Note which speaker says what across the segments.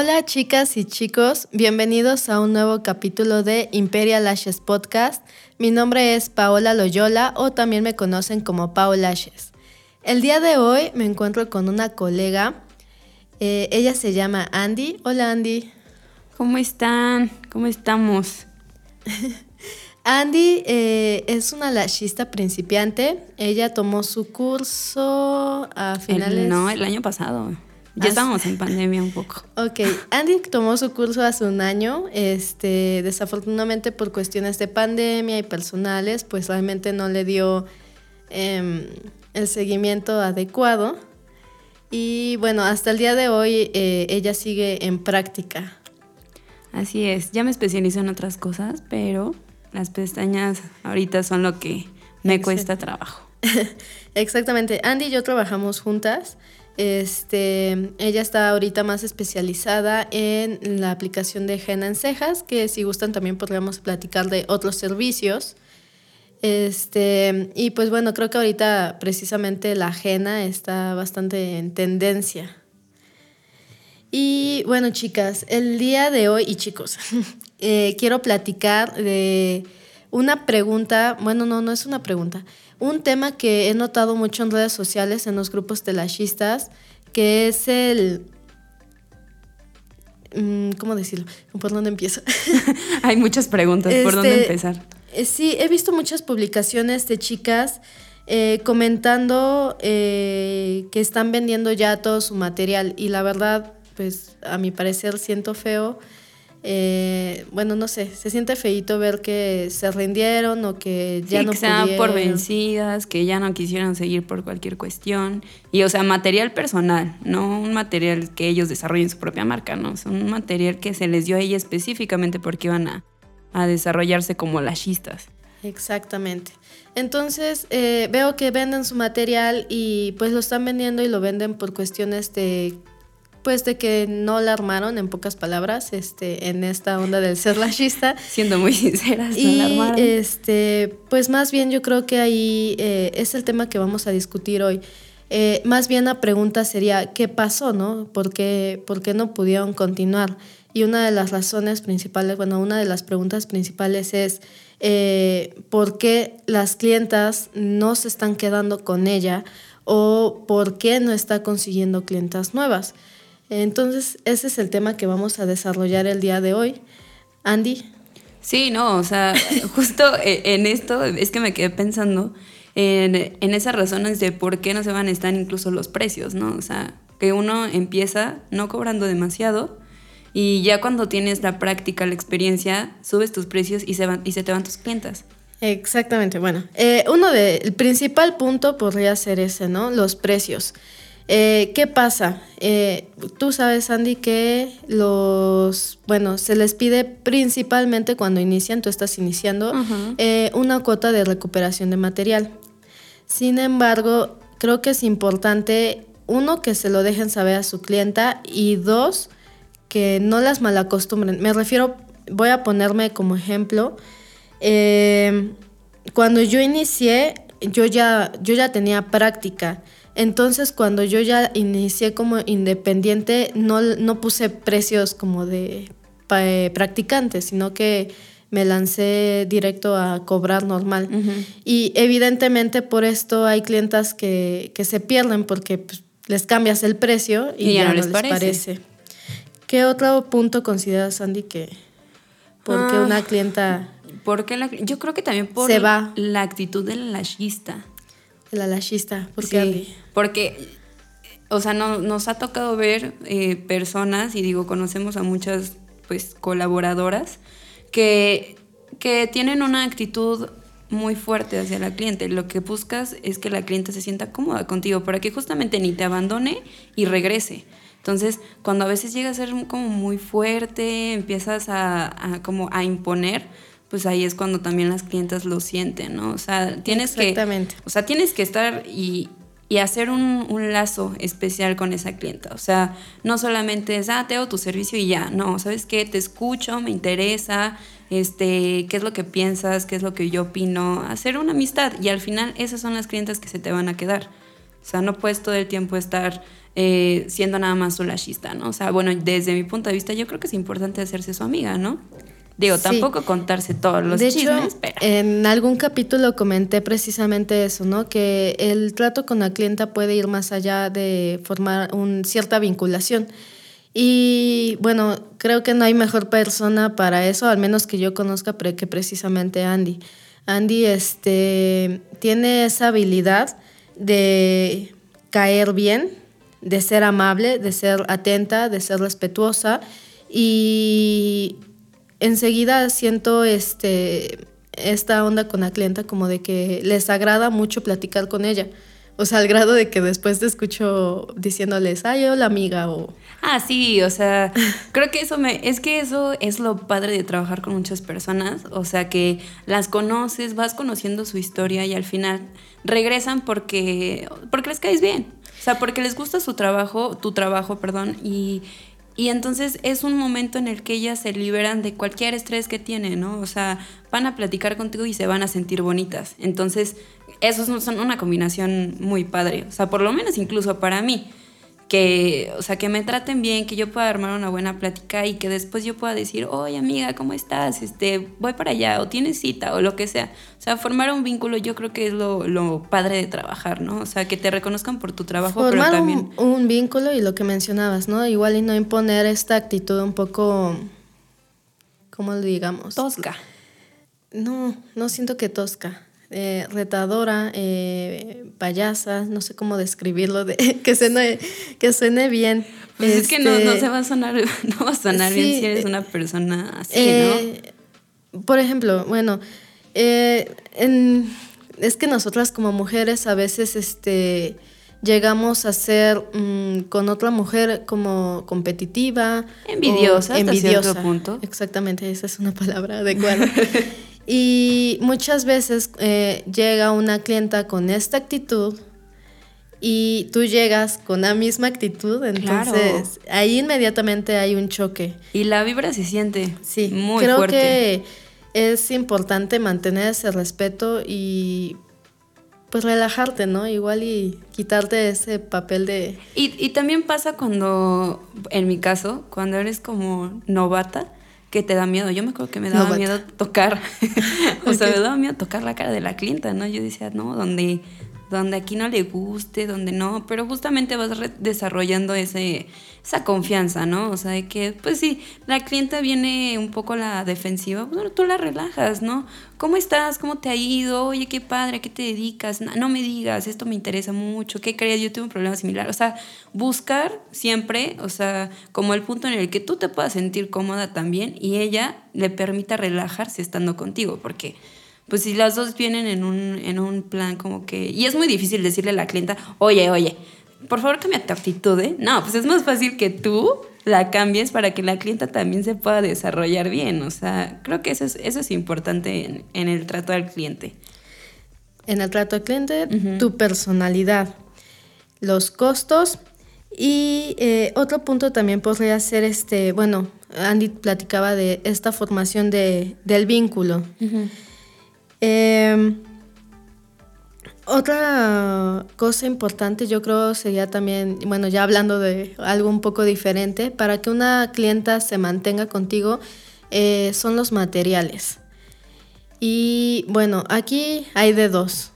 Speaker 1: Hola chicas y chicos, bienvenidos a un nuevo capítulo de Imperial Lashes Podcast. Mi nombre es Paola Loyola o también me conocen como Pao Lashes. El día de hoy me encuentro con una colega, eh, ella se llama Andy. Hola Andy.
Speaker 2: ¿Cómo están? ¿Cómo estamos?
Speaker 1: Andy eh, es una lashista principiante. Ella tomó su curso a finales.
Speaker 2: no, el año pasado. Ya estábamos en pandemia un poco.
Speaker 1: Ok, Andy tomó su curso hace un año. Este, desafortunadamente por cuestiones de pandemia y personales, pues realmente no le dio em, el seguimiento adecuado. Y bueno, hasta el día de hoy eh, ella sigue en práctica.
Speaker 2: Así es, ya me especializo en otras cosas, pero las pestañas ahorita son lo que me cuesta trabajo.
Speaker 1: Exactamente, Andy y yo trabajamos juntas. Este, ella está ahorita más especializada en la aplicación de henna en cejas, que si gustan también podríamos platicar de otros servicios. Este, y pues bueno, creo que ahorita precisamente la henna está bastante en tendencia. Y bueno, chicas, el día de hoy, y chicos, eh, quiero platicar de una pregunta, bueno, no, no es una pregunta, un tema que he notado mucho en redes sociales, en los grupos telashistas, que es el... Mm, ¿Cómo decirlo? ¿Por dónde empiezo?
Speaker 2: Hay muchas preguntas, ¿por dónde
Speaker 1: Este,
Speaker 2: empezar?
Speaker 1: Eh, Sí, he visto muchas publicaciones de chicas eh, comentando eh, que están vendiendo ya todo su material y la verdad, pues a mi parecer siento feo. Eh, bueno, no sé, se siente feito ver que se rindieron o que ya
Speaker 2: sí,
Speaker 1: no
Speaker 2: que se dan por
Speaker 1: pudieron.
Speaker 2: vencidas, que ya no quisieran seguir por cualquier cuestión. Y, o sea, material personal, no un material que ellos desarrollen su propia marca, ¿no? Son un material que se les dio a ella específicamente porque iban a, a desarrollarse como lashistas.
Speaker 1: Exactamente. Entonces eh, veo que venden su material y pues lo están vendiendo y lo venden por cuestiones de pues de que no la armaron en pocas palabras este en esta onda del ser lashista
Speaker 2: Siendo muy sinceras, no
Speaker 1: y
Speaker 2: la armaron.
Speaker 1: este pues más bien yo creo que ahí eh, es el tema que vamos a discutir hoy. Eh, más bien la pregunta sería qué pasó no por qué, por qué no pudieron continuar y una de las razones principales bueno una de las preguntas principales es eh, por qué las clientas no se están quedando con ella o por qué no está consiguiendo clientas nuevas. Entonces, ese es el tema que vamos a desarrollar el día de hoy. Andy.
Speaker 2: Sí, no, o sea, justo eh, en esto es que me quedé pensando en, en esas razones de por qué no se van a estar incluso los precios, ¿no? O sea, que uno empieza no cobrando demasiado y ya cuando tienes la práctica, la experiencia, subes tus precios y se, van, y se te van tus clientas.
Speaker 1: Exactamente, bueno, eh, uno de, el principal punto podría ser ese, ¿no? Los precios. Eh, ¿Qué pasa? Eh, tú sabes, Andy, que los, bueno, se les pide principalmente cuando inician, tú estás iniciando, eh, una cuota de recuperación de material. Sin embargo, creo que es importante, uno, que se lo dejen saber a su clienta y dos, que no las malacostumbren. Me refiero, voy a ponerme como ejemplo, eh, cuando yo inicié, yo ya, yo ya tenía práctica. Entonces, cuando yo ya inicié como independiente, no, no puse precios como de eh, practicante, sino que me lancé directo a cobrar normal. Y evidentemente por esto hay clientas que, que se pierden porque pues, les cambias el precio y, ya, no les parece. ¿Qué otro punto consideras, Andy, que porque
Speaker 2: Ah.
Speaker 1: una clienta
Speaker 2: Porque la- yo creo que también por
Speaker 1: Se va.
Speaker 2: la actitud del lashista.
Speaker 1: La lashista?
Speaker 2: Porque, o sea, no- nos ha tocado ver eh, personas, y digo, conocemos a muchas pues colaboradoras, que, que tienen una actitud muy fuerte hacia la cliente. Lo que buscas es que la cliente se sienta cómoda contigo para que justamente ni te abandone y regrese. Entonces, cuando a veces llega a ser como muy fuerte, empiezas a, a como a imponer, pues ahí es cuando también las clientas lo sienten, ¿no? O sea, tienes que o sea, tienes que estar y, y hacer un, un lazo especial con esa clienta. O sea, no solamente es, ah, te hago tu servicio y ya. No, ¿sabes qué? Te escucho, me interesa, este, qué es lo que piensas, qué es lo que yo opino. Hacer una amistad. Y al final esas son las clientas que se te van a quedar. O sea, no puedes todo el tiempo estar eh, siendo nada más un lashista, ¿no? O sea, bueno, desde mi punto de vista, yo creo que es importante hacerse su amiga, ¿no? Digo, tampoco contarse todos los
Speaker 1: de
Speaker 2: chismes,
Speaker 1: hecho, En algún capítulo comenté precisamente eso, ¿no? Que el trato con la clienta puede ir más allá de formar una cierta vinculación. Y bueno, creo que no hay mejor persona para eso, al menos que yo conozca, que precisamente Andy. Andy este, tiene esa habilidad de caer bien, de ser amable, de ser atenta, de ser respetuosa y enseguida siento este esta onda con la clienta como de que les agrada mucho platicar con ella. O sea, al grado de que después te escucho diciéndoles, ay, hola amiga, o...
Speaker 2: Ah, sí, o sea, creo que eso me... Es que eso es lo padre de trabajar con muchas personas, o sea, que las conoces, vas conociendo su historia y al final regresan porque, porque les caes bien. O sea, porque les gusta su trabajo, tu trabajo, perdón, y, y entonces es un momento en el que ellas se liberan de cualquier estrés que tienen, ¿no? O sea, van a platicar contigo y se van a sentir bonitas. Entonces, eso son una combinación muy padre. O sea, por lo menos incluso para mí que, o sea, que me traten bien, que yo pueda armar una buena plática y que después yo pueda decir, oye amiga, ¿cómo estás? Este, voy para allá, o tienes cita, o lo que sea. O sea, formar un vínculo yo creo que es lo, lo padre de trabajar, ¿no? O sea, que te reconozcan por tu trabajo,
Speaker 1: formar
Speaker 2: pero también...
Speaker 1: Un, un vínculo y lo que mencionabas, ¿no? Igual y no imponer esta actitud un poco, ¿cómo lo digamos?
Speaker 2: Tosca.
Speaker 1: No, no siento que tosca eh, retadora, eh, payasa, no sé cómo describirlo, de, que, suene, que suene bien.
Speaker 2: Pues es que no, no, este, se va a sonar, no va a sonar bien si eres una persona así, eh,
Speaker 1: ¿no? Por ejemplo, bueno, eh, en, es que nosotras como mujeres a veces este, llegamos a ser mm, con otra mujer como competitiva.
Speaker 2: Envidiosa, envidiosa. Hasta punto.
Speaker 1: Exactamente, esa es una palabra adecuada. Y muchas veces eh, llega una clienta con esta actitud y tú llegas con la misma actitud, entonces ahí inmediatamente hay un choque.
Speaker 2: Y la vibra se siente
Speaker 1: sí, muy creo que es importante mantener ese respeto y pues relajarte, ¿no? Igual y quitarte ese papel de...
Speaker 2: Y, y también pasa cuando, en mi caso, cuando eres como novata, que te da miedo. Yo me acuerdo que me daba miedo tocar, o sea, me daba miedo tocar la cara de la clienta, ¿no? Yo decía, no, donde, donde aquí no le guste, donde no, pero justamente vas desarrollando ese, esa confianza, ¿no? O sea, de que, pues sí, la clienta viene un poco a la defensiva, bueno, tú la relajas, ¿no? ¿Cómo estás? ¿Cómo te ha ido? Oye, qué padre, ¿a qué te dedicas? No, me digas, esto me interesa mucho, ¿qué crees? Yo tengo un problema similar. O sea, buscar siempre, o sea, como el punto en el que tú te puedas sentir cómoda también y ella le permita relajarse estando contigo, porque pues si las dos vienen en un, en un plan como que... Y es muy difícil decirle a la clienta, oye, oye, por favor cambia tu actitud, ¿eh? No, pues es más fácil que tú la cambies para que la clienta también se pueda desarrollar bien. O sea, creo que eso es, eso es importante en, el trato al cliente.
Speaker 1: En el trato al cliente, tu personalidad, los costos y eh, otro punto también podría ser este, bueno, Andy platicaba de esta formación de, del vínculo. Otra cosa importante yo creo sería también, bueno, ya hablando de algo un poco diferente, para que una clienta se mantenga contigo eh, son los materiales. Y bueno, aquí hay de dos,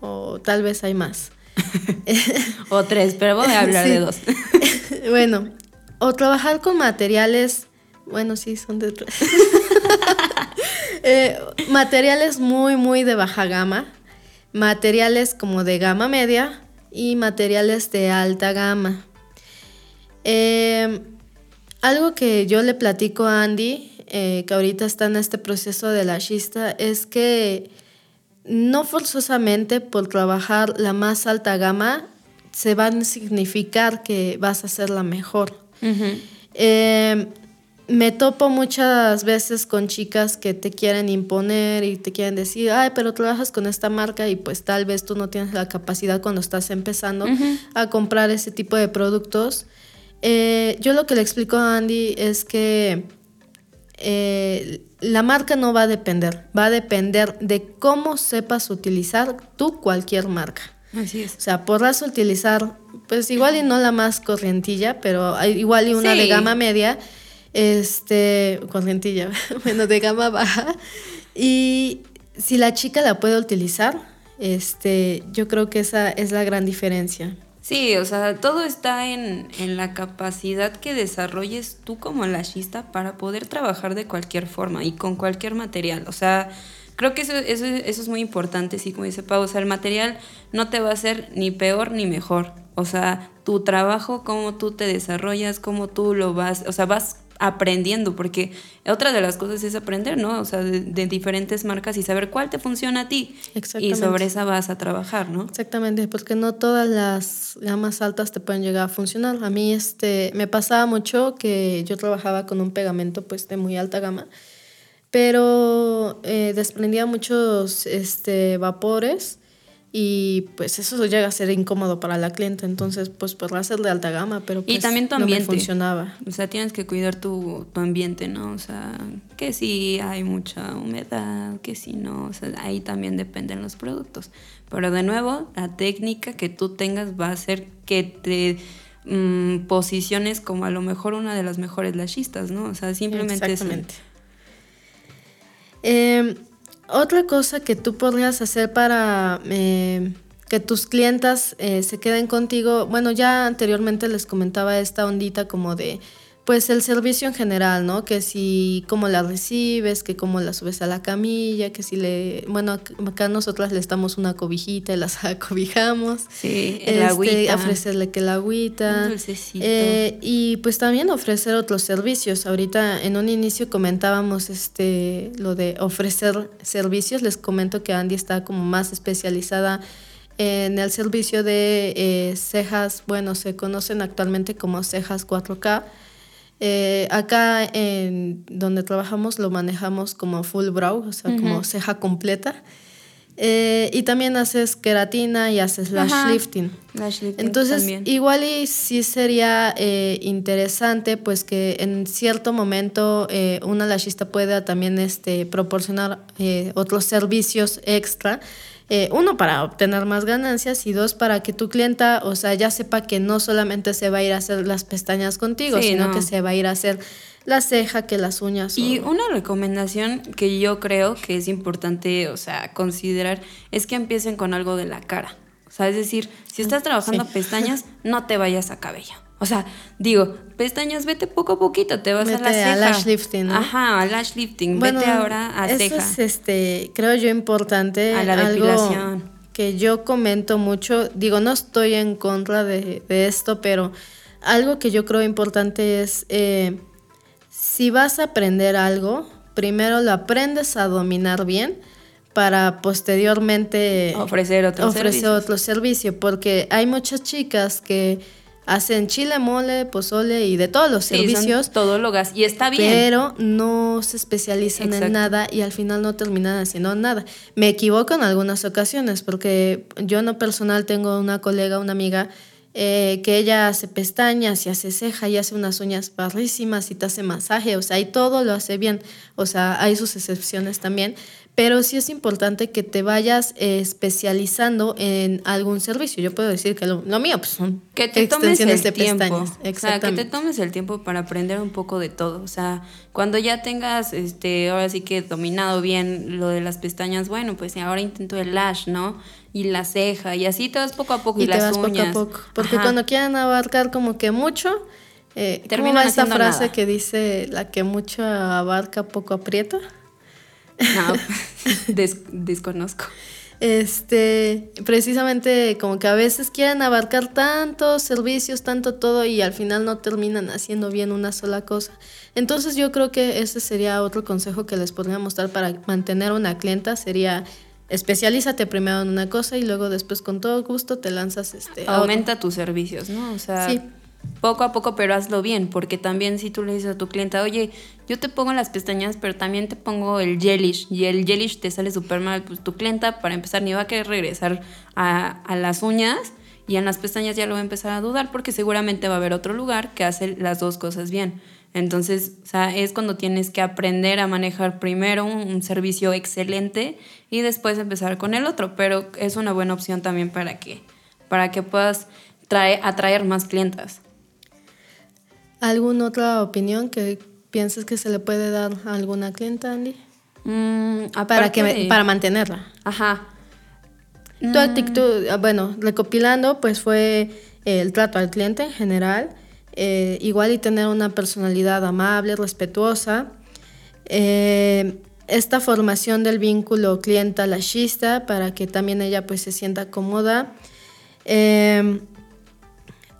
Speaker 1: o tal vez hay más.
Speaker 2: o tres, pero voy a hablar de dos.
Speaker 1: bueno, o trabajar con materiales, bueno, sí, son de tres. Eh, materiales muy, muy de baja gama. Materiales como de gama media y materiales de alta gama. Em, algo que yo le platico a Andy, eh, que ahorita está en este proceso de la schista, es que no forzosamente por trabajar la más alta gama se va a significar que vas a ser la mejor me topo muchas veces con chicas que te quieren imponer y te quieren decir, ay, pero trabajas con esta marca y pues tal vez tú no tienes la capacidad cuando estás empezando a comprar ese tipo de productos. Eh, yo lo que le explico a Andy es que eh, la marca no va a depender, va a depender de cómo sepas utilizar tú cualquier marca.
Speaker 2: Así es.
Speaker 1: O sea, podrás utilizar, pues igual y no la más corrientilla, pero igual y una de gama media, este, corrientilla, bueno, de gama baja. Y si la chica la puede utilizar, este, yo creo que esa es la gran diferencia.
Speaker 2: Sí, o sea, todo está en, la capacidad que desarrolles tú como lashista para poder trabajar de cualquier forma y con cualquier material. O sea, creo que eso, eso, eso es muy importante, sí, como dice Pau, o sea, el material no te va a hacer ni peor ni mejor. O sea, tu trabajo, cómo tú te desarrollas, cómo tú lo vas, o sea, vas aprendiendo, porque otra de las cosas es aprender, ¿no? O sea, de, diferentes marcas y saber cuál te funciona a ti. Y sobre esa vas a trabajar, ¿no?
Speaker 1: Exactamente, porque no todas las gamas altas te pueden llegar a funcionar. A mí este, me pasaba mucho que yo trabajaba con un pegamento pues de muy alta gama, pero eh, desprendía muchos este, vapores y pues eso llega a ser incómodo para la cliente, entonces pues podrá ser de alta gama, pero pues
Speaker 2: y también tu ambiente.
Speaker 1: no funcionaba.
Speaker 2: O sea, tienes que cuidar tu, tu, ambiente, ¿no? O sea, que si hay mucha humedad, que si no, o sea, ahí también dependen los productos. Pero de nuevo, la técnica que tú tengas va a hacer que te mm, posiciones como a lo mejor una de las mejores lashistas, ¿no? O sea, simplemente
Speaker 1: Exactamente. Eh, otra cosa que tú podrías hacer para eh, que tus clientas eh, se queden contigo, bueno, ya anteriormente les comentaba esta ondita como de pues el servicio en general, ¿no? Que si cómo la recibes, que cómo la subes a la camilla, que si le, bueno, acá nosotras le estamos una cobijita y las acobijamos.
Speaker 2: Sí, el este, agüita.
Speaker 1: Ofrecerle que la agüita. Eh, y pues también ofrecer otros servicios. Ahorita en un inicio comentábamos este lo de ofrecer servicios. Les comento que Andy está como más especializada en el servicio de eh, cejas, bueno, se conocen actualmente como cejas 4K eh, acá en donde trabajamos lo manejamos como full brow, o sea, como ceja completa. Eh, y también haces queratina y haces lash lifting. Entonces, igual y sí sería eh, interesante, pues que en cierto momento una lashista pueda también este, proporcionar otros servicios extra eh, uno, para obtener más ganancias y dos, para que tu clienta, o sea, ya sepa que no solamente se va a ir a hacer las pestañas contigo, sino que se va a ir a hacer la ceja, que las uñas.
Speaker 2: Y una recomendación que yo creo que es importante, o sea, considerar es que empiecen con algo de la cara. O sea, es decir, si estás trabajando pestañas, no te vayas a cabello. O sea, digo, pestañas, vete poco a poquito, te vas a la ceja.
Speaker 1: a lash lifting, ¿no?
Speaker 2: Ajá, a lash lifting. vete ahora a
Speaker 1: eso
Speaker 2: ceja.
Speaker 1: es, este, creo yo, importante.
Speaker 2: A la depilación.
Speaker 1: que yo comento mucho, digo, no estoy en contra de, esto, pero algo que yo creo importante es, eh, si vas a aprender algo, primero lo aprendes a dominar bien para posteriormente
Speaker 2: ofrecer otro
Speaker 1: ofrecer otro servicio, porque hay muchas chicas que hacen chile, mole, pozole y de todos los sí, servicios.
Speaker 2: todólogas y está bien.
Speaker 1: Pero no se especializan en nada y al final no terminan haciendo nada. Me equivoco en algunas ocasiones porque yo no personal tengo una colega, una amiga eh, que ella hace pestañas y hace ceja y hace unas uñas barrísimas y te hace masaje, o sea, y todo lo hace bien, o sea, hay sus excepciones también, pero sí es importante que te vayas eh, especializando en algún servicio. Yo puedo decir que lo, mío pues, son
Speaker 2: que te tomes el de tiempo. O sea, que te tomes el tiempo para aprender un poco de todo. O sea, cuando ya tengas, este, ahora sí que dominado bien lo de las pestañas, bueno, pues ahora intento el lash, ¿no? Y la ceja, y así te vas poco a poco. Y, las uñas.
Speaker 1: poco a poco. Porque cuando quieran abarcar como que mucho, eh, termina esta frase que dice la que mucho abarca poco aprieta.
Speaker 2: No, desconozco.
Speaker 1: Este, precisamente como que a veces quieren abarcar tantos servicios, tanto todo y al final no terminan haciendo bien una sola cosa. Entonces yo creo que ese sería otro consejo que les podríamos dar para mantener una clienta, sería especialízate primero en una cosa y luego después con todo gusto te lanzas este
Speaker 2: aumenta tus servicios, ¿no? O sea, sí poco a poco, pero hazlo bien, porque también si tú le dices a tu clienta, oye, yo te pongo las pestañas, pero también te pongo el gelish, y el gelish te sale súper mal, pues tu clienta, para empezar, ni va a querer regresar a, las uñas, y en las pestañas ya lo va a empezar a dudar, porque seguramente va a haber otro lugar que hace las dos cosas bien. Entonces, o sea, es cuando tienes que aprender a manejar primero un, servicio excelente y después empezar con el otro, pero es una buena opción también para que, para que puedas traer, atraer más clientas.
Speaker 1: ¿Alguna otra opinión que pienses que se le puede dar a alguna clienta, Andy? Mm, para, que, para mantenerla.
Speaker 2: Ajá.
Speaker 1: Tu mm. actitud, ah, bueno, recopilando, pues fue el trato al cliente en general, eh, igual y tener una personalidad amable, respetuosa, eh, esta formación del vínculo clienta-lashista para que también ella pues se sienta cómoda, eh,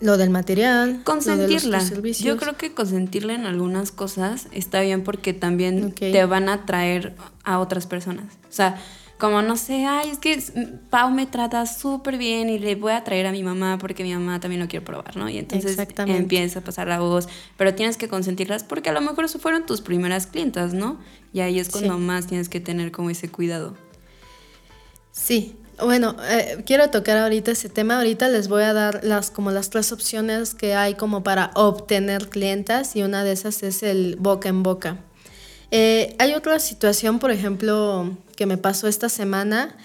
Speaker 1: lo del material,
Speaker 2: consentirla. Yo creo que consentirla en algunas cosas está bien porque también te van a traer a otras personas. O sea, como no sé, ay, es que Pau me trata súper bien y le voy a traer a mi mamá porque mi mamá también lo quiere probar, ¿no? Y entonces empieza a pasar la voz, pero tienes que consentirlas porque a lo mejor eso fueron tus primeras clientas, ¿no? Y ahí es cuando más tienes que tener como ese cuidado.
Speaker 1: Sí, bueno, eh, quiero tocar ahorita ese tema. Ahorita les voy a dar las como las tres opciones que hay como para obtener clientas y una de esas es el boca en boca. Eh, hay otra situación, por ejemplo, que me pasó esta semana.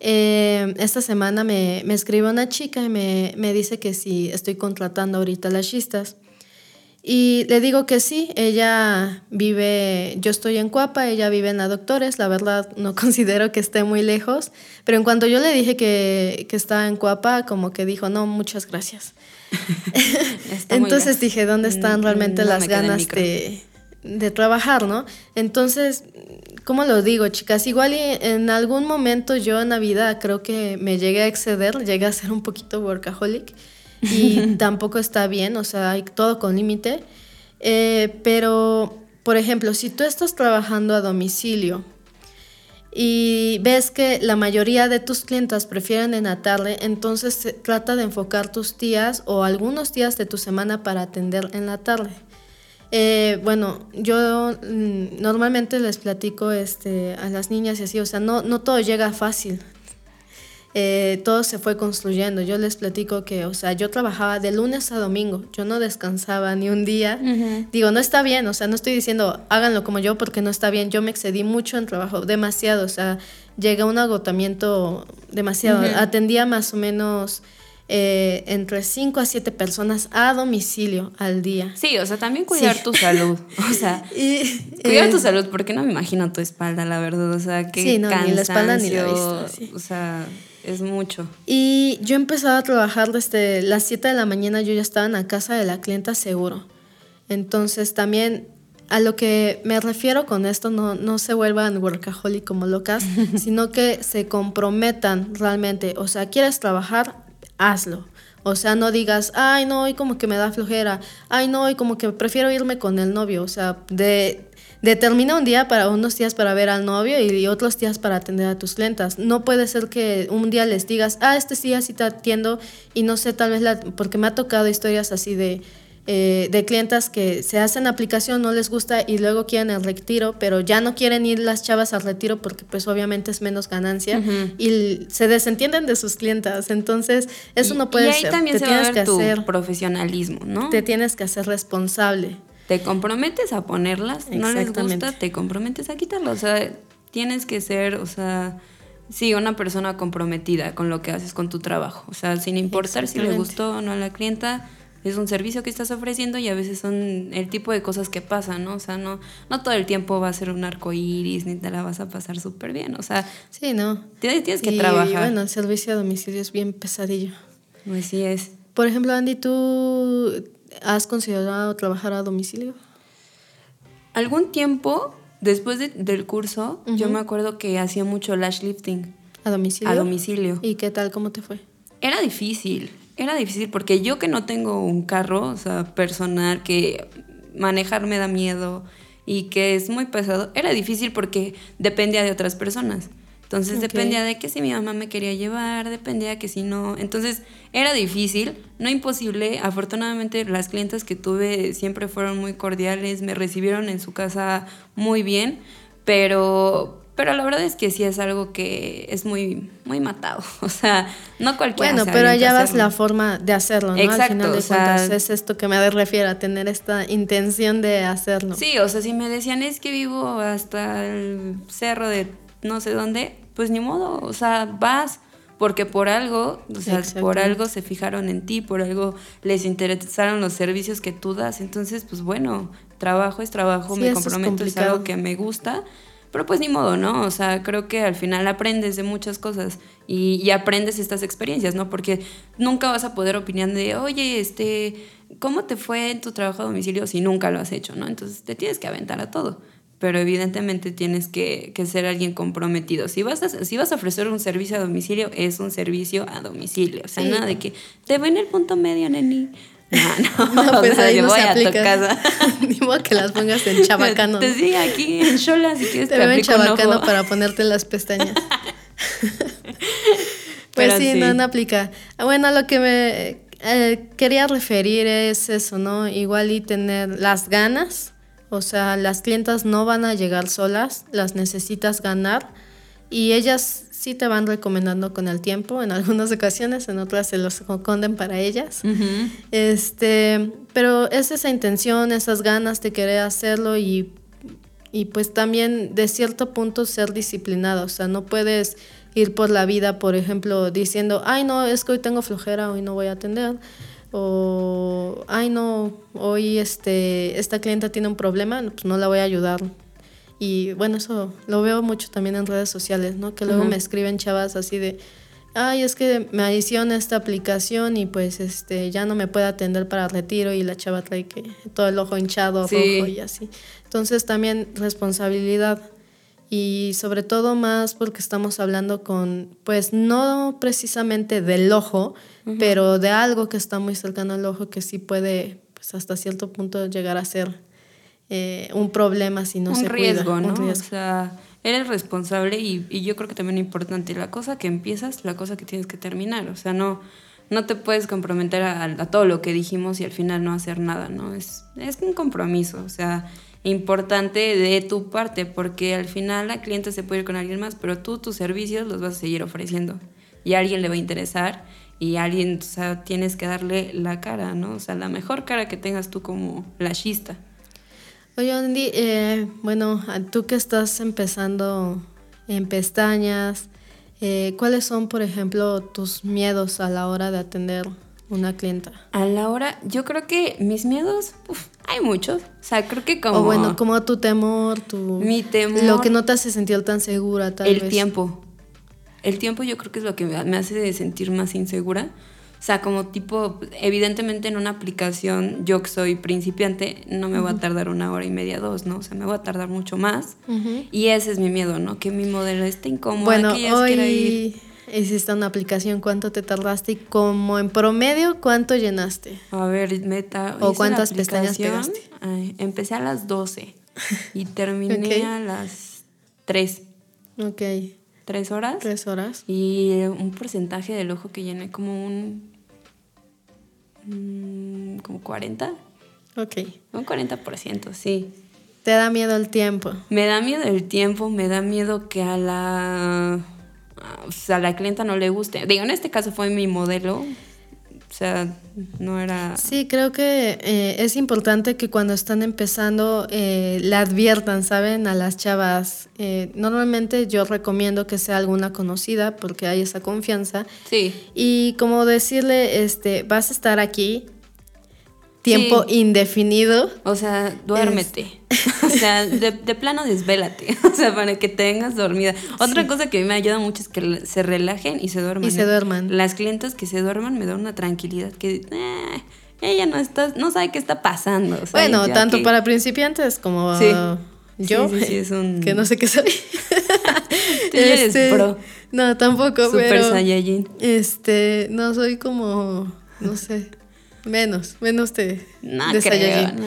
Speaker 1: Eh, esta semana me, me escribe una chica y me, me, dice que si estoy contratando ahorita las chistas. Y le digo que sí, ella vive, yo estoy en Cuapa, ella vive en la Doctores, la verdad no considero que esté muy lejos, pero en cuanto yo le dije que, que estaba en Cuapa, como que dijo, no, muchas gracias. Entonces dije, ¿dónde están mm, realmente las ganas de, de trabajar, no? Entonces, ¿cómo lo digo, chicas? Igual en algún momento yo en la vida creo que me llegué a exceder, llegué a ser un poquito workaholic y tampoco está bien, o sea, hay todo con límite. Eh, pero, por ejemplo, si tú estás trabajando a domicilio y ves que la mayoría de tus clientes prefieren en la tarde, entonces trata de enfocar tus días o algunos días de tu semana para atender en la tarde. Eh, bueno, yo mm, normalmente les platico este, a las niñas y así, o sea, no, no todo llega fácil, eh, todo se fue construyendo. Yo les platico que, o sea, yo trabajaba de lunes a domingo, yo no descansaba ni un día. Digo, no está bien, o sea, no estoy diciendo háganlo como yo porque no está bien. Yo me excedí mucho en trabajo, demasiado, o sea, llega un agotamiento demasiado. Atendía más o menos... Eh, entre 5 a 7 personas a domicilio al día.
Speaker 2: Sí, o sea, también cuidar tu salud. O sea, cuidar tu eh, salud, porque no me imagino tu espalda, la verdad. O sea, que sí, no, ni la espalda ni la vista. O sea, es mucho.
Speaker 1: Y yo empezaba a trabajar desde las 7 de la mañana, yo ya estaba en la casa de la clienta seguro. Entonces también a lo que me refiero con esto, no, no se vuelvan workaholic como locas, sino que se comprometan realmente. O sea, quieres trabajar, hazlo. O sea, no digas, ay, no, hoy como que me da flojera, ay, no, hoy como que prefiero irme con el novio. O sea, de Determina un día para unos días para ver al novio y otros días para atender a tus clientas. No puede ser que un día les digas, ah, este día sí te atiendo y no sé, tal vez la, porque me ha tocado historias así de, eh, de clientas que se hacen aplicación, no les gusta y luego quieren el retiro, pero ya no quieren ir las chavas al retiro porque pues obviamente es menos ganancia y se desentienden de sus clientas. Entonces, eso no puede ser.
Speaker 2: Y ahí también se tienes que tu hacer, profesionalismo, ¿no?
Speaker 1: Te tienes que hacer responsable
Speaker 2: te comprometes a ponerlas, no les gusta, te comprometes a quitarlas. O sea, tienes que ser, o sea, sí, una persona comprometida con lo que haces con tu trabajo. O sea, sin importar si le gustó o no a la clienta, es un servicio que estás ofreciendo y a veces son el tipo de cosas que pasan, ¿no? O sea, no, no todo el tiempo va a ser un arco iris ni te la vas a pasar súper bien. O sea,
Speaker 1: sí, no.
Speaker 2: Tienes, tienes que trabajar. Y
Speaker 1: bueno, el servicio a domicilio es bien pesadillo.
Speaker 2: Así es.
Speaker 1: Por ejemplo, Andy, tú ¿Has considerado trabajar a domicilio?
Speaker 2: Algún tiempo, después del curso, yo me acuerdo que hacía mucho lash lifting.
Speaker 1: ¿A domicilio?
Speaker 2: A domicilio.
Speaker 1: ¿Y qué tal? ¿Cómo te fue?
Speaker 2: Era difícil, era difícil porque yo que no tengo un carro, o sea, personal, que manejar me da miedo y que es muy pesado, era difícil porque dependía de otras personas. Entonces dependía de que si mi mamá me quería llevar, dependía de que si no. Entonces era difícil, no imposible. Afortunadamente las clientes que tuve siempre fueron muy cordiales, me recibieron en su casa muy bien, pero Pero la verdad es que sí es algo que es muy, muy matado. O sea, no cualquiera.
Speaker 1: Bueno, pero allá vas la forma de hacerlo, ¿no?
Speaker 2: Exacto,
Speaker 1: Al final de
Speaker 2: o sea-
Speaker 1: cuentas es esto que me refiero, a tener esta intención de hacerlo.
Speaker 2: Sí, o sea, si me decían es que vivo hasta el cerro de no sé dónde, pues ni modo, o sea, vas. Porque por algo, o sea, por algo se fijaron en ti, por algo les interesaron los servicios que tú das. Entonces, pues bueno, trabajo es trabajo,
Speaker 1: Sí,
Speaker 2: me
Speaker 1: es
Speaker 2: comprometo, es, algo que me gusta. Pero pues ni modo, ¿no? O sea, creo que al final aprendes de muchas cosas y, y aprendes estas experiencias, ¿no? Porque nunca vas a poder opinar de, oye, este, ¿cómo te fue en tu trabajo a domicilio si nunca lo has hecho, ¿no? Entonces te tienes que aventar a todo. Pero evidentemente tienes que, que ser alguien comprometido. Si vas, a, si vas a ofrecer un servicio a domicilio, es un servicio a domicilio. O sea,
Speaker 1: Sí.
Speaker 2: nada de que te ven el punto medio, neni. No, no,
Speaker 1: No, pues
Speaker 2: o sea,
Speaker 1: ahí
Speaker 2: yo
Speaker 1: no
Speaker 2: voy
Speaker 1: se
Speaker 2: a tu casa.
Speaker 1: Ni modo que las pongas en chabacano.
Speaker 2: Te sigue aquí en Shola si quieres
Speaker 1: Te
Speaker 2: te,
Speaker 1: veo en chabacano para ponerte las pestañas. pues sí,
Speaker 2: sí.
Speaker 1: no, no aplica. Bueno, lo que me eh, quería referir es eso, ¿no? Igual y tener las ganas. O sea, las clientas no van a llegar solas, las necesitas ganar. Y ellas sí te van recomendando con el tiempo, en algunas ocasiones, en otras se los esconden para ellas. Este, pero es esa intención, esas ganas de querer hacerlo y, y pues también de cierto punto ser disciplinado. O sea, no puedes ir por la vida, por ejemplo, diciendo, ay no, es que hoy tengo flojera, hoy no voy a atender. O, ay no, hoy este, esta clienta tiene un problema, pues no la voy a ayudar. Y bueno, eso lo veo mucho también en redes sociales, ¿no? Que luego me escriben chavas así de, ay, es que me hicieron esta aplicación y pues este ya no me puede atender para retiro y la chava trae que todo el ojo hinchado,
Speaker 2: Sí.
Speaker 1: rojo y así. Entonces también responsabilidad y sobre todo más porque estamos hablando con, pues no precisamente del ojo, pero de algo que está muy cercano al ojo que sí puede, pues hasta cierto punto llegar a ser eh, un problema si no
Speaker 2: un
Speaker 1: se
Speaker 2: riesgo,
Speaker 1: cuida.
Speaker 2: ¿no?
Speaker 1: Un riesgo.
Speaker 2: O sea, eres responsable y, y yo creo que también es importante la cosa que empiezas, la cosa que tienes que terminar. O sea, no, no te puedes comprometer a, a todo lo que dijimos y al final no hacer nada, ¿no? Es, es un compromiso, o sea, importante de tu parte, porque al final la cliente se puede ir con alguien más, pero tú tus servicios los vas a seguir ofreciendo y a alguien le va a interesar y a alguien, o sea, tienes que darle la cara, ¿no? O sea, la mejor cara que tengas tú como lashista.
Speaker 1: Oye, Andy, eh, bueno, tú que estás empezando en pestañas, eh, ¿cuáles son, por ejemplo, tus miedos a la hora de atender una clienta?
Speaker 2: A la hora, yo creo que mis miedos, uf, hay muchos. O sea, creo que como
Speaker 1: o bueno, como tu temor, tu...
Speaker 2: Mi temor.
Speaker 1: Lo que no te hace sentir tan segura, tal
Speaker 2: el
Speaker 1: vez.
Speaker 2: tiempo. El tiempo yo creo que es lo que me hace sentir más insegura. O sea, como tipo, evidentemente en una aplicación, yo que soy principiante, no me va a tardar una hora y media, dos, ¿no? O sea, me va a tardar mucho más. Y ese es mi miedo, ¿no? Que mi modelo esté incómodo,
Speaker 1: Bueno,
Speaker 2: que se quiera ir.
Speaker 1: Hiciste una aplicación, ¿cuánto te tardaste? Y como en promedio, ¿cuánto llenaste?
Speaker 2: A ver, meta.
Speaker 1: ¿O cuántas pestañas pegaste?
Speaker 2: ay, empecé a las 12 y terminé a las 3.
Speaker 1: Ok,
Speaker 2: 3 horas.
Speaker 1: tres horas.
Speaker 2: Y un porcentaje del ojo que llené como un. mm, como 40.
Speaker 1: Ok.
Speaker 2: Un 40%, sí.
Speaker 1: Te da miedo el tiempo.
Speaker 2: Me da miedo el tiempo, me da miedo que a la. O sea, a la clienta no le guste. Digo, en este caso fue mi modelo. O sea, no era.
Speaker 1: Sí, creo que eh, es importante que cuando están empezando eh, le adviertan, ¿saben? A las chavas. Eh, normalmente yo recomiendo que sea alguna conocida porque hay esa confianza.
Speaker 2: Sí.
Speaker 1: Y como decirle, este, vas a estar aquí tiempo
Speaker 2: Sí.
Speaker 1: indefinido.
Speaker 2: O sea, duérmete. O sea, de, de plano desvélate. O sea, para que te vengas dormida. Otra cosa que a mí me ayuda mucho es que se relajen y se duerman.
Speaker 1: Y se
Speaker 2: ¿eh?
Speaker 1: duerman.
Speaker 2: Las clientas que se duerman me dan una tranquilidad que eh, ella no está, no sabe qué está pasando. o sea,
Speaker 1: bueno, tanto
Speaker 2: que-
Speaker 1: para principiantes como
Speaker 2: Sí.
Speaker 1: yo,
Speaker 2: es un-
Speaker 1: que no sé qué soy.
Speaker 2: Tú eres pro.
Speaker 1: No, tampoco,
Speaker 2: Super
Speaker 1: pero
Speaker 2: Saiyajin.
Speaker 1: este, no soy como, no sé, menos, menos de,
Speaker 2: No creo, no.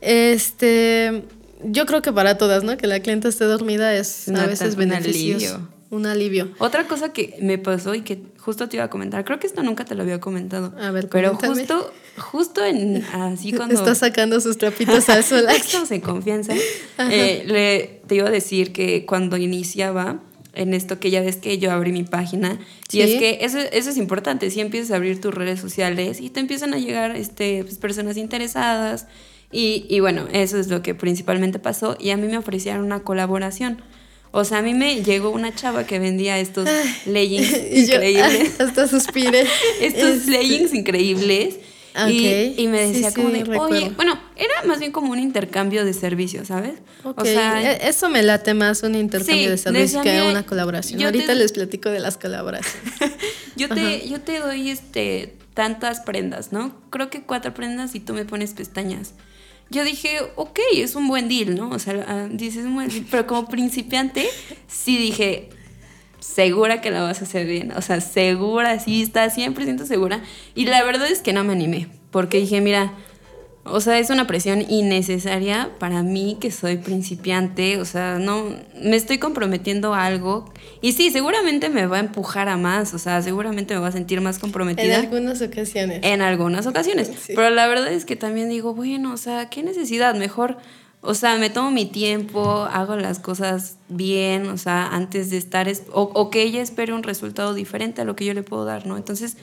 Speaker 1: Este, yo creo que para todas, ¿no? Que la clienta esté dormida es
Speaker 2: Una
Speaker 1: a veces beneficioso.
Speaker 2: alivio.
Speaker 1: Un alivio.
Speaker 2: Otra cosa que me pasó y que justo te iba a comentar, creo que esto nunca te lo había comentado.
Speaker 1: A ver,
Speaker 2: Pero
Speaker 1: coméntame.
Speaker 2: justo, justo en así cuando
Speaker 1: Está sacando sus trapitos al sol
Speaker 2: estamos en confianza. eh, le, te iba a decir que cuando iniciaba en esto que ya ves que yo abrí mi página y es que eso, eso es importante, si empiezas a abrir tus redes sociales y te empiezan a llegar este, pues, personas interesadas y, y bueno, eso es lo que principalmente pasó y a mí me ofrecieron una colaboración. O sea, a mí me llegó una chava que vendía estos leggings increíbles.
Speaker 1: hasta suspiré.
Speaker 2: estos leggings increíbles. Y, me decía como de, oye, bueno, era más bien como un intercambio de servicios, ¿sabes?
Speaker 1: O sea, e, eso me late más un intercambio de servicios que una colaboración. Ahorita les platico de las colaboraciones.
Speaker 2: yo te, yo te doy este tantas prendas, ¿no? Creo que cuatro prendas y tú me pones pestañas yo dije, ok, es un buen deal, ¿no? O sea, ah, dices un buen deal. Pero como principiante, sí dije, segura que la vas a hacer bien. O sea, segura, sí, está 100% segura. Y la verdad es que no me animé. Porque dije, mira, o sea, es una presión innecesaria para mí que soy principiante, o sea, no me estoy comprometiendo a algo y sí, seguramente me va a empujar a más, o sea, seguramente me va a sentir más comprometida.
Speaker 1: En algunas ocasiones.
Speaker 2: En algunas ocasiones, pero la verdad es que también digo, bueno, o sea, ¿qué necesidad? Mejor, o sea, me tomo mi tiempo, hago las cosas bien, o sea, antes de estar, o, que ella espere un resultado diferente a lo que yo le puedo dar, ¿no? Entonces,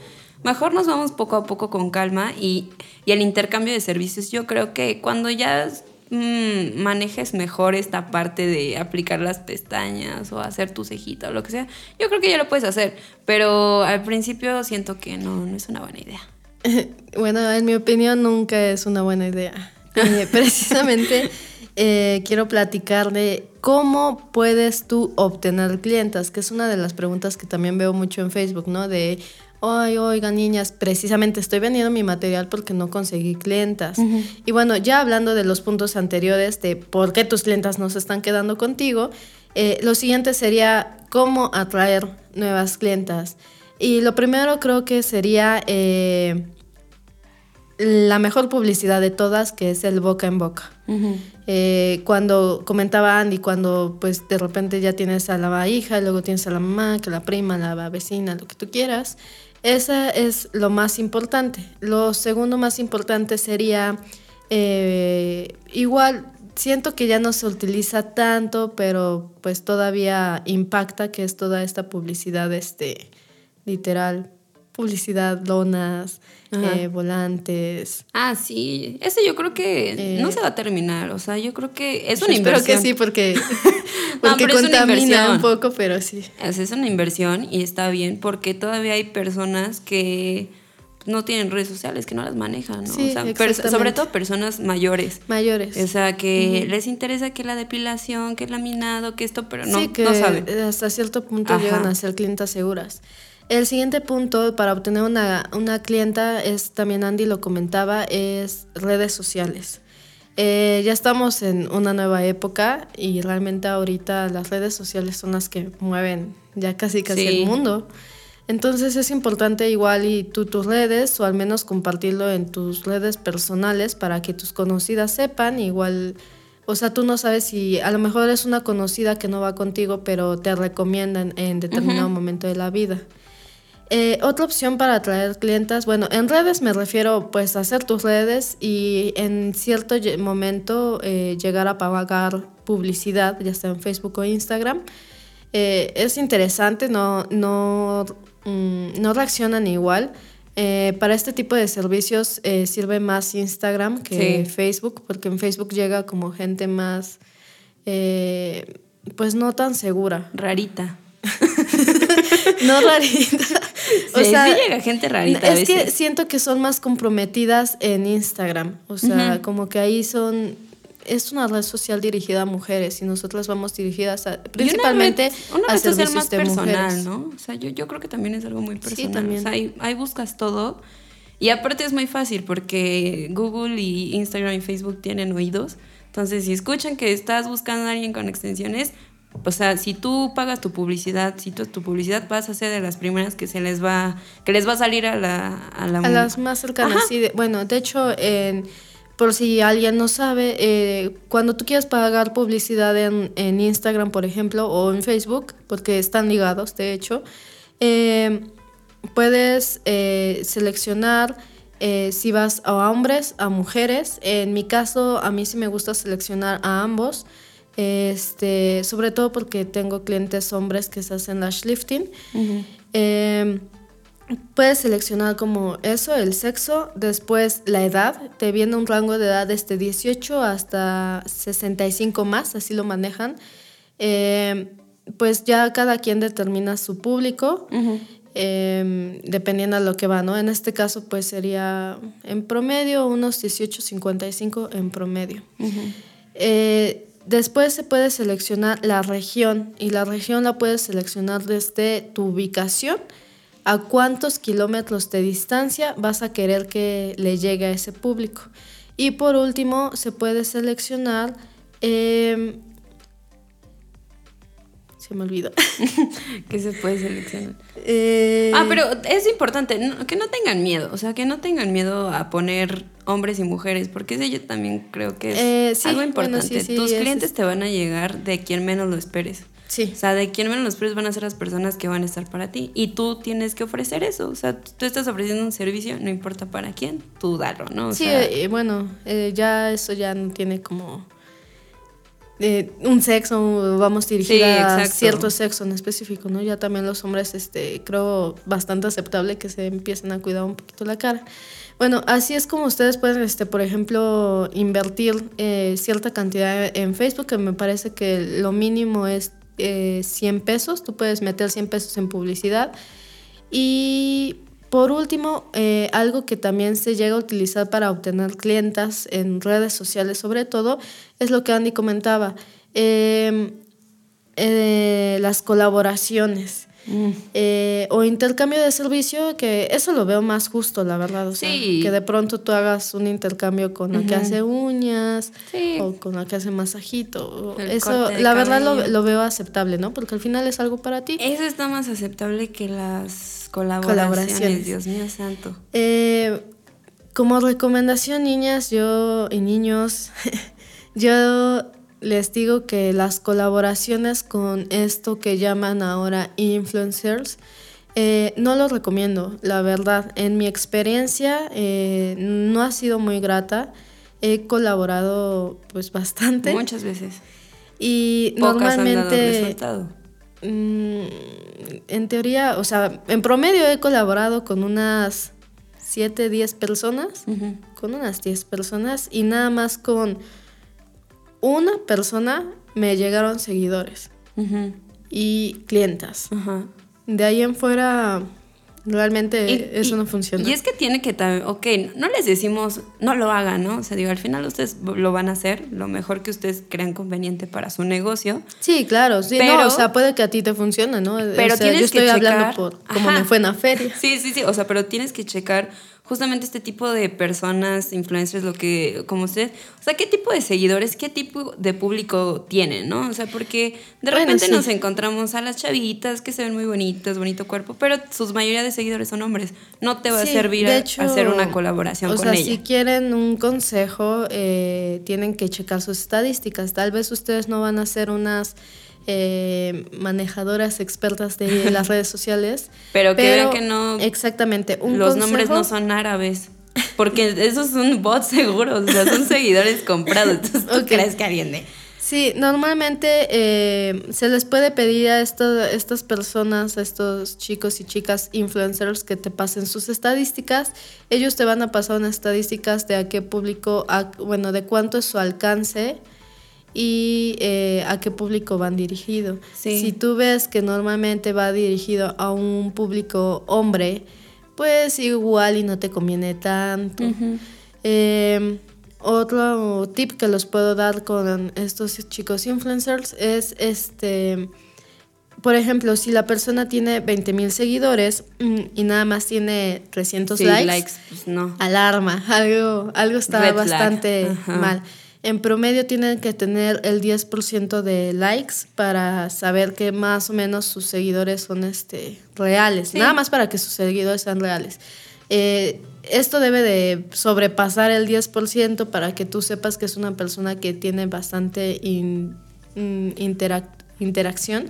Speaker 2: mejor nos vamos poco a poco con calma y, el intercambio de servicios. Yo creo que cuando ya mm, manejes mejor esta parte de aplicar las pestañas o hacer tu cejita o lo que sea, yo creo que ya lo puedes hacer. Pero al principio siento que no, no es una buena idea.
Speaker 1: bueno, en mi opinión nunca es una buena idea. Eh, precisamente eh, quiero platicar de cómo puedes tú obtener clientas, que es una de las preguntas que también veo mucho en Facebook, ¿no? De, Ay, oiga, niñas, precisamente estoy vendiendo mi material porque no conseguí clientas. Y bueno, ya hablando de los puntos anteriores de por qué tus clientas no se están quedando contigo, eh, lo siguiente sería cómo atraer nuevas clientas. Y lo primero creo que sería eh, la mejor publicidad de todas, que es el boca en boca. Eh, cuando comentaba Andy, cuando pues de repente ya tienes a la hija, luego tienes a la mamá, que la prima, la vecina, lo que tú quieras, esa es lo más importante. Lo segundo más importante sería, eh, igual, siento que ya no se utiliza tanto, pero pues todavía impacta, que es toda esta publicidad, este, literal, publicidad, lonas, eh, volantes.
Speaker 2: Ah, sí. Eso yo creo que no eh, se va a terminar. O sea, yo creo que es una inversión.
Speaker 1: Espero que sí, porque, porque contamina un poco, pero sí.
Speaker 2: Es, una inversión y está bien porque todavía hay personas que no tienen redes sociales, que no las manejan, ¿no? Sí, sobre todo personas mayores.
Speaker 1: Mayores.
Speaker 2: O sea, que les interesa que la depilación, que el laminado, que esto, pero no, sí, que no saben.
Speaker 1: Hasta cierto punto llegan a ser clientas seguras. El siguiente punto para obtener una, clienta es, también Andy lo comentaba, es redes sociales. Eh, ya estamos en una nueva época y realmente ahorita las redes sociales son las que mueven ya casi casi el mundo. Entonces es importante igual y tú tus redes o al menos compartirlo en tus redes personales para que tus conocidas sepan igual, o sea, tú no sabes si a lo mejor es una conocida que no va contigo, pero te recomiendan en determinado momento de la vida. Eh, otra opción para atraer clientes, bueno, en redes me refiero pues a hacer tus redes y en cierto momento eh, llegar a pagar publicidad, ya sea en Facebook o Instagram. Eh, es interesante, no, no, mm, no reaccionan igual. para este tipo de servicios sirve más Instagram que Facebook, porque en Facebook llega como gente más, pues no tan segura.
Speaker 2: Rarita.
Speaker 1: no rarita.
Speaker 2: o sea, sí llega gente rarita.
Speaker 1: Es que siento que son más comprometidas en Instagram. O sea, como que ahí son. Es una red social dirigida a mujeres y nosotras vamos dirigidas a, principalmente
Speaker 2: una red, a servicios más personal, ¿no? O sea, yo, yo creo que también es algo muy personal. Sí, también. O sea, ahí, ahí buscas todo. Y aparte es muy fácil porque Google y Instagram y Facebook tienen oídos. Entonces, si escuchan que estás buscando a alguien con extensiones, o sea, si tú pagas tu publicidad, si tu, tu publicidad vas a ser de las primeras que se les va, que les va a salir a la...
Speaker 1: A, las más cercanas, sí. bueno, de hecho, por si alguien no sabe, eh, cuando tú quieres pagar publicidad en, Instagram, por ejemplo, o en Facebook, porque están ligados, de hecho, eh, puedes eh, seleccionar si vas a hombres, a mujeres. En mi caso, a mí sí me gusta seleccionar a ambos. Este, sobre todo porque tengo clientes hombres que se hacen lash lifting. Em, puedes seleccionar como eso, el sexo, después la edad, te viene un rango de edad desde 18 hasta 65 más, así lo manejan. Em, pues ya cada quien determina su público. Em, dependiendo de lo que va, ¿no? En este caso, pues sería en promedio unos 18.55 en promedio. Eh, después se puede seleccionar la región y la región la puedes seleccionar desde tu ubicación a cuántos kilómetros de distancia vas a querer que le llegue a ese público. Y por último, se puede seleccionar em, me olvidó.
Speaker 2: que se puede seleccionar. Eh, ah, pero es importante que no tengan miedo, o sea, que no tengan miedo a poner hombres y mujeres, porque eso yo también creo que es eh, algo importante. Tus clientes te van a llegar de quien menos lo esperes. Sí. O sea, de quien menos lo esperes van a ser las personas que van a estar para ti. Y tú tienes que ofrecer eso. O sea, tú estás ofreciendo un servicio, no importa para quién, tú dalo, ¿no?
Speaker 1: sí, eh, bueno, ya eso ya no tiene como un sexo, vamos dirigir a cierto sexo en específico, ¿no? Ya también los hombres, este, creo bastante aceptable que se empiecen a cuidar un poquito la cara. Bueno, así es como ustedes pueden, este, por ejemplo, invertir eh, cierta cantidad en Facebook, que me parece que lo mínimo es eh, 100 pesos, tú puedes meter 100 pesos en publicidad y por último, eh, algo que también se llega a utilizar para obtener clientas en redes sociales sobre todo, es lo que Andy comentaba, em, eh, las colaboraciones. Mm. Eh, o intercambio de servicio, que eso lo veo más justo, la verdad. O sea, que de pronto tú hagas un intercambio con la que hace uñas o con la que hace masajito. eso, la verdad, lo, lo, veo aceptable, ¿no? Porque al final es algo para ti.
Speaker 2: Eso está más aceptable que las Colaboraciones, Dios mío santo.
Speaker 1: Eh, como recomendación, niñas yo y niños, yo les digo que las colaboraciones con esto que llaman ahora influencers, eh, no lo recomiendo, la verdad. En mi experiencia eh, no ha sido muy grata. He colaborado pues bastante.
Speaker 2: Muchas veces.
Speaker 1: Y normalmente... Mm, en teoría, o sea, en promedio he colaborado con unas 7, 10 personas, con unas 10 personas y nada más con una persona me llegaron seguidores y clientas. De ahí en fuera Realmente eso no funciona.
Speaker 2: Y es que tiene que también, ok, no les decimos, no lo hagan, ¿no? O sea, digo, al final ustedes lo van a hacer lo mejor que ustedes crean conveniente para su negocio.
Speaker 1: Sí, claro, sí, pero, no, o sea, puede que a ti te funcione, ¿no? Pero yo estoy hablando por como me fue en la feria.
Speaker 2: Sí, sí, sí, o sea, pero tienes que checar justamente este tipo de personas, influencers, lo que, como usted, o sea, qué tipo de seguidores, qué tipo de público tienen, ¿no? O sea, porque de repente nos encontramos a las chavitas que se ven muy bonitas, bonito cuerpo, pero sus mayoría de seguidores son hombres. No te va a servir hacer una colaboración con
Speaker 1: ella. O sea, si quieren un consejo, eh, tienen que checar sus estadísticas. Tal vez ustedes no van a hacer unas eh, manejadoras expertas de las redes sociales.
Speaker 2: Pero que vean que no.
Speaker 1: Exactamente.
Speaker 2: los nombres no son árabes. Porque esos son bots seguros, o sea, son seguidores comprados. Entonces, ¿tú crees que alguien
Speaker 1: Sí, normalmente eh, se les puede pedir a estas personas, a estos chicos y chicas influencers que te pasen sus estadísticas. Ellos te van a pasar unas estadísticas de a qué público, bueno, de cuánto es su alcance y eh, a qué público van dirigidos. Si tú ves que normalmente va dirigido a un público hombre, pues igual y no te conviene tanto. Em, otro tip que los puedo dar con estos chicos influencers es este por ejemplo, si la persona tiene 20 mil seguidores mm, y nada más tiene 300 likes, pues no. alarma, algo, algo está bastante mal. En promedio tienen que tener el 10% de likes para saber que más o menos sus seguidores son este, reales. Nada más para que sus seguidores sean reales. Eh, esto debe de sobrepasar el 10% para que tú sepas que es una persona que tiene bastante mm, interacción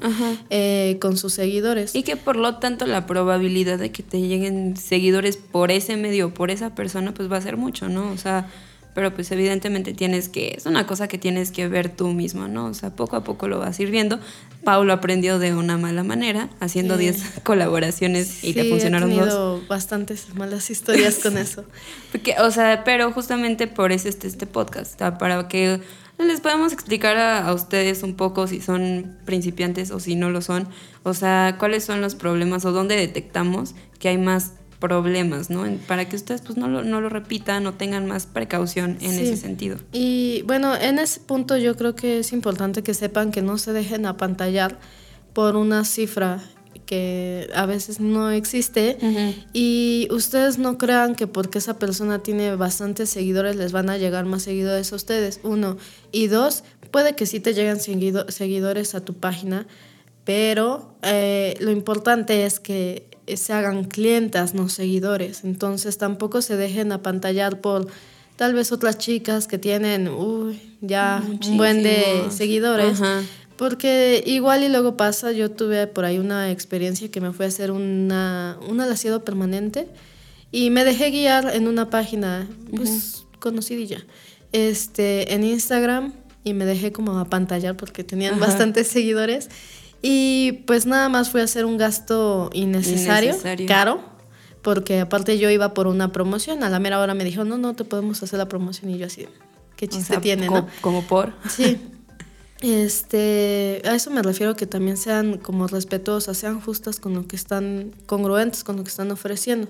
Speaker 1: eh, con sus seguidores.
Speaker 2: Y que por lo tanto la probabilidad de que te lleguen seguidores por ese medio, por esa persona, pues va a ser mucho, ¿no? O sea, pero pues evidentemente tienes que, es una cosa que tienes que ver tú mismo, ¿no? O sea, poco a poco lo vas a ir viendo. Paulo aprendió de una mala manera, haciendo 10 colaboraciones y
Speaker 1: sí,
Speaker 2: le funcionaron
Speaker 1: he
Speaker 2: dos.
Speaker 1: bastantes malas historias con eso.
Speaker 2: Porque, o sea, pero justamente por eso este, este podcast, ¿tá? para que les podamos explicar a, a, ustedes un poco si son principiantes o si no lo son, o sea, cuáles son los problemas o dónde detectamos que hay más problemas, ¿no? Para que ustedes pues no lo, no lo repitan o tengan más precaución en sí. ese sentido.
Speaker 1: Y bueno, en ese punto yo creo que es importante que sepan que no se dejen apantallar por una cifra que a veces no existe uh -huh. y ustedes no crean que porque esa persona tiene bastantes seguidores les van a llegar más seguidores a ustedes, uno. Y dos, puede que sí te lleguen seguido, seguidores a tu página, pero eh, lo importante es que se hagan clientas, no seguidores. Entonces tampoco se dejen apantallar por tal vez otras chicas que tienen uy, ya un buen de seguidores. Ajá. Porque igual y luego pasa, yo tuve por ahí una experiencia que me fue a hacer una, un alaciado permanente y me dejé guiar en una página pues uh -huh. conocidilla este, en Instagram y me dejé como apantallar porque tenían Ajá. bastantes seguidores y pues nada más fue a hacer un gasto innecesario, innecesario, caro, porque aparte yo iba por una promoción, a la mera hora me dijo, no, no te podemos hacer la promoción y yo así, qué chiste
Speaker 2: o sea,
Speaker 1: tiene,
Speaker 2: como,
Speaker 1: ¿no?
Speaker 2: Como por.
Speaker 1: Sí. Este, a eso me refiero que también sean como respetuosas, sean justas con lo que están, congruentes con lo que están ofreciendo.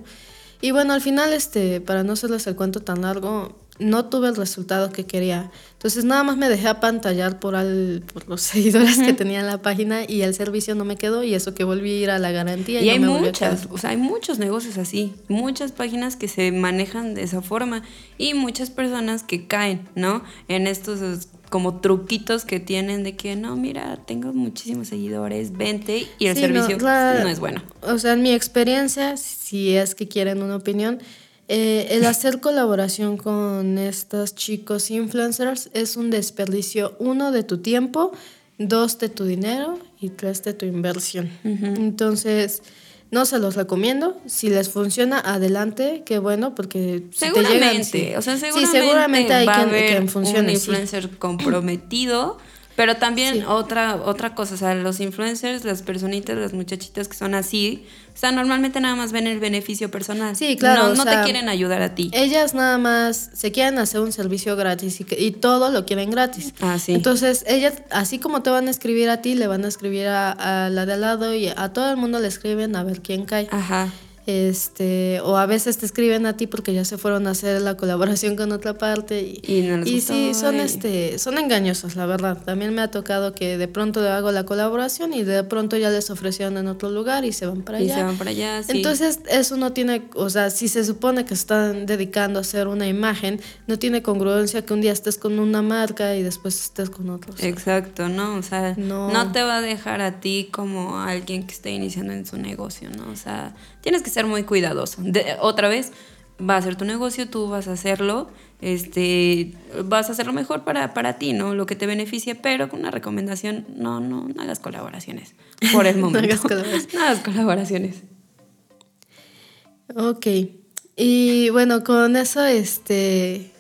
Speaker 1: Y bueno, al final, este, para no hacerles el cuento tan largo, no tuve el resultado que quería. Entonces nada más me dejé apantallar por, al, por los seguidores uh -huh. que tenía en la página y el servicio no me quedó y eso que volví a ir a la garantía.
Speaker 2: Y,
Speaker 1: y
Speaker 2: hay
Speaker 1: no
Speaker 2: muchas, o sea, hay muchos negocios así, muchas páginas que se manejan de esa forma y muchas personas que caen, ¿no? En estos como truquitos que tienen de que no, mira, tengo muchísimos seguidores, vente y el
Speaker 1: sí,
Speaker 2: servicio
Speaker 1: no, la,
Speaker 2: no es bueno.
Speaker 1: O sea, en mi experiencia, si es que quieren una opinión, eh, el hacer colaboración con estos chicos influencers es un desperdicio, uno, de tu tiempo, dos, de tu dinero y tres, de tu inversión. Uh -huh. Entonces, no se los recomiendo. Si les funciona, adelante, qué bueno, porque si
Speaker 2: seguramente,
Speaker 1: te llegan, sí,
Speaker 2: o sea, seguramente,
Speaker 1: sí, seguramente hay
Speaker 2: va
Speaker 1: quien,
Speaker 2: a haber
Speaker 1: quien funcione.
Speaker 2: un influencer sí. comprometido. Pero también
Speaker 1: Sí.
Speaker 2: otra, otra cosa, o sea, los influencers, las personitas, las muchachitas que son así, o sea, normalmente nada más ven el beneficio personal.
Speaker 1: Sí, claro,
Speaker 2: No, no
Speaker 1: sea,
Speaker 2: te quieren ayudar a ti.
Speaker 1: Ellas nada más se quieren hacer un servicio gratis y, que- y todo lo quieren gratis.
Speaker 2: Ah, sí.
Speaker 1: Entonces, ellas, así como te van a escribir a ti, le van a escribir a, a la de al lado y a todo el mundo le escriben a ver quién cae.
Speaker 2: Ajá.
Speaker 1: Este, o a veces te escriben a ti porque ya se fueron a hacer la colaboración con otra parte y,
Speaker 2: Y no les
Speaker 1: y
Speaker 2: gustó,
Speaker 1: sí, son este, son engañosos, la verdad. También me ha tocado que de pronto hago la colaboración y de pronto ya les ofrecieron en otro lugar y se van para
Speaker 2: Y
Speaker 1: allá.
Speaker 2: se van para allá, sí.
Speaker 1: Entonces, eso no tiene, o sea, si se supone que están dedicando a hacer una imagen, no tiene congruencia que un día estés con una marca y después estés con otros.
Speaker 2: Exacto, ¿no? O sea,
Speaker 1: No.
Speaker 2: no. te va a dejar a ti como alguien que esté iniciando en su negocio, ¿no? O sea, tienes que ser muy cuidadoso. De- otra vez, va a ser tu negocio, tú vas a hacerlo, este, vas a hacerlo mejor para, para ti, ¿no? Lo que te beneficie, pero con una recomendación, no, no, no hagas colaboraciones por el
Speaker 1: No
Speaker 2: momento.
Speaker 1: hagas colaboraciones.
Speaker 2: No hagas colaboraciones.
Speaker 1: Ok. Y bueno, con eso este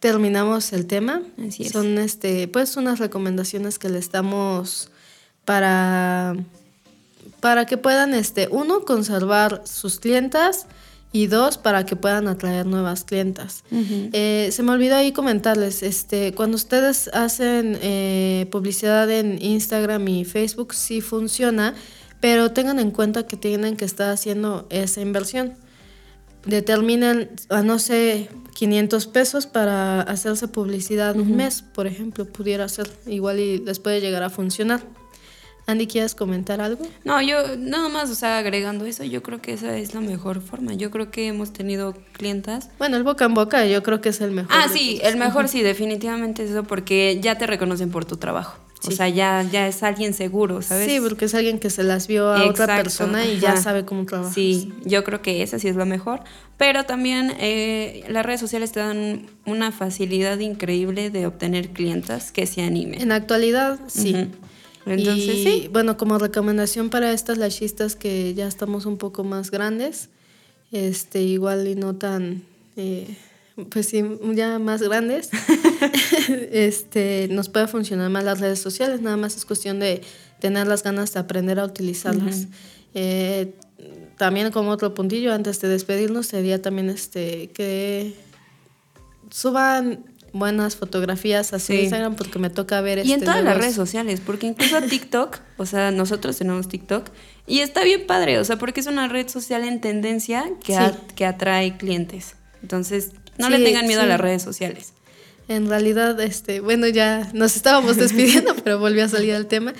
Speaker 1: terminamos el tema.
Speaker 2: Así es.
Speaker 1: Son este, pues unas recomendaciones que les damos para para que puedan este uno conservar sus clientas y dos para que puedan atraer nuevas clientas. Eh, se me olvidó ahí comentarles, este, cuando ustedes hacen eh, publicidad en Instagram y Facebook sí funciona, pero tengan en cuenta que tienen que estar haciendo esa inversión. Determinen, a no sé, 500 pesos para hacerse publicidad un mes, por ejemplo, pudiera ser igual y les puede llegar a funcionar. Andy, ¿quieres comentar algo?
Speaker 2: No, yo nada más, o sea, agregando eso, yo creo que esa es la mejor forma. Yo creo que hemos tenido clientas
Speaker 1: Bueno, el boca en boca yo creo que es el mejor.
Speaker 2: Ah, sí,
Speaker 1: todos.
Speaker 2: el mejor sí, definitivamente es eso, porque ya te reconocen por tu trabajo. O
Speaker 1: Sí.
Speaker 2: sea, ya, ya es alguien seguro, ¿sabes?
Speaker 1: Sí, porque es alguien que se las vio a otra
Speaker 2: Exacto,
Speaker 1: persona y ya
Speaker 2: ajá.
Speaker 1: sabe cómo trabajar.
Speaker 2: Sí, yo creo que esa sí es la mejor. Pero también eh, las redes sociales te dan una facilidad increíble de obtener clientas que se animen.
Speaker 1: En actualidad, sí.
Speaker 2: Ujú. Entonces,
Speaker 1: y,
Speaker 2: sí.
Speaker 1: bueno, como recomendación para estas lashistas que ya estamos un poco más grandes, este, igual y no tan eh, pues sí, ya más grandes, este, nos puede funcionar más las redes sociales, nada más es cuestión de tener las ganas de aprender a utilizarlas. Eh, también como otro puntillo, antes de despedirnos, sería también este que suban buenas fotografías a su Instagram porque me toca ver
Speaker 2: Y en este, todas las redes sociales, porque incluso TikTok, o sea, nosotros tenemos TikTok y está bien padre, o sea, porque es una red social en tendencia que, que atrae clientes. Entonces, no le tengan miedo a las redes sociales.
Speaker 1: En realidad, este, bueno, ya nos estábamos despidiendo, pero volvió a salir el tema.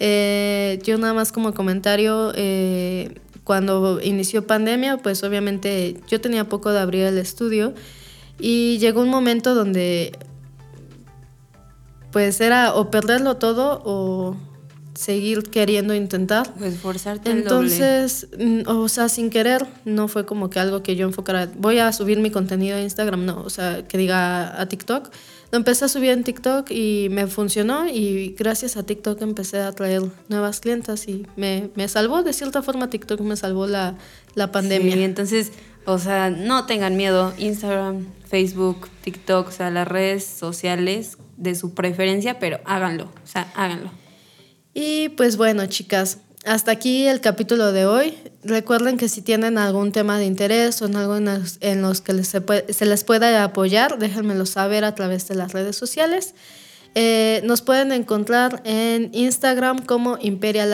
Speaker 1: Eh, yo nada más como comentario, eh, cuando inició pandemia, pues obviamente yo tenía poco de abrir el estudio y llegó un momento donde pues era o perderlo todo o seguir queriendo intentar.
Speaker 2: Esforzarte
Speaker 1: Entonces, mm, o sea, sin querer, no fue como que algo que yo enfocara, voy a subir mi contenido a Instagram, no, o sea, que diga a TikTok. Lo empecé a subir en TikTok y me funcionó y gracias a TikTok empecé a traer nuevas clientas y me, me salvó, de cierta forma TikTok me salvó la, la pandemia.
Speaker 2: Sí, entonces o sea, no tengan miedo. Instagram, Facebook, TikTok, o sea, las redes sociales de su preferencia, pero háganlo. O sea, háganlo.
Speaker 1: Y pues bueno, chicas, hasta aquí el capítulo de hoy. Recuerden que si tienen algún tema de interés o en algo en los, que se, les pueda apoyar, déjenmelo saber a través de las redes sociales. Eh, nos pueden encontrar en Instagram como Imperial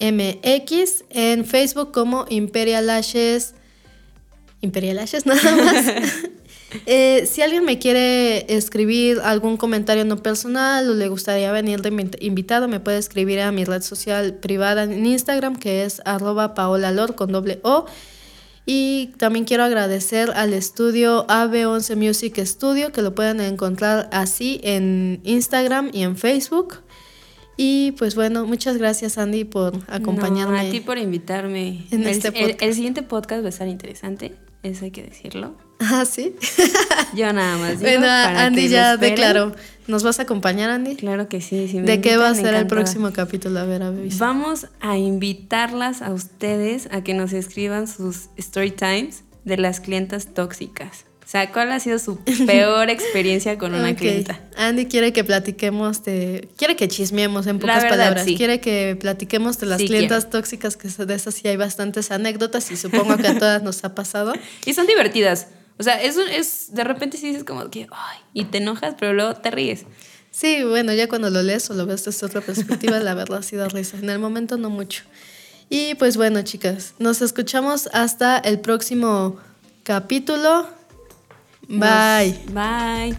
Speaker 1: MX, en Facebook como Imperial Imperial Ashes nada más. Eh, si alguien me quiere escribir algún comentario no personal o le gustaría venir de invitado, me puede escribir a mi red social privada en Instagram, que es arroba paolalor con doble O. Y también quiero agradecer al estudio AB11 Music Studio, que lo pueden encontrar así en Instagram y en Facebook. Y pues bueno, muchas gracias Andy por acompañarme.
Speaker 2: a ti por invitarme. En este el siguiente podcast va a estar interesante eso hay que decirlo.
Speaker 1: Ah, sí.
Speaker 2: Yo nada más.
Speaker 1: bueno, Andy ya declaró. ¿Nos vas a acompañar, Andy?
Speaker 2: Claro que sí.
Speaker 1: ¿De qué va a ser el próximo capítulo? A ver, a ver.
Speaker 2: Vamos a invitarlas a ustedes a que nos escriban sus story times de las clientas tóxicas. O sea, ¿cuál ha sido su peor experiencia con una clienta?
Speaker 1: Andy quiere que platiquemos de... Quiere que chismeemos en pocas palabras. Quiere que platiquemos de las clientas tóxicas, que de esas sí hay bastantes anécdotas y supongo que a todas nos ha pasado.
Speaker 2: Y son divertidas. O sea, eso es... De repente sí dices como que... Ay, y te enojas, pero luego te ríes.
Speaker 1: Sí, bueno, ya cuando lo lees o lo ves desde otra perspectiva, la verdad sí da risa. En el momento no mucho. Y pues bueno, chicas, nos escuchamos hasta el próximo capítulo. Bye.
Speaker 2: Bye.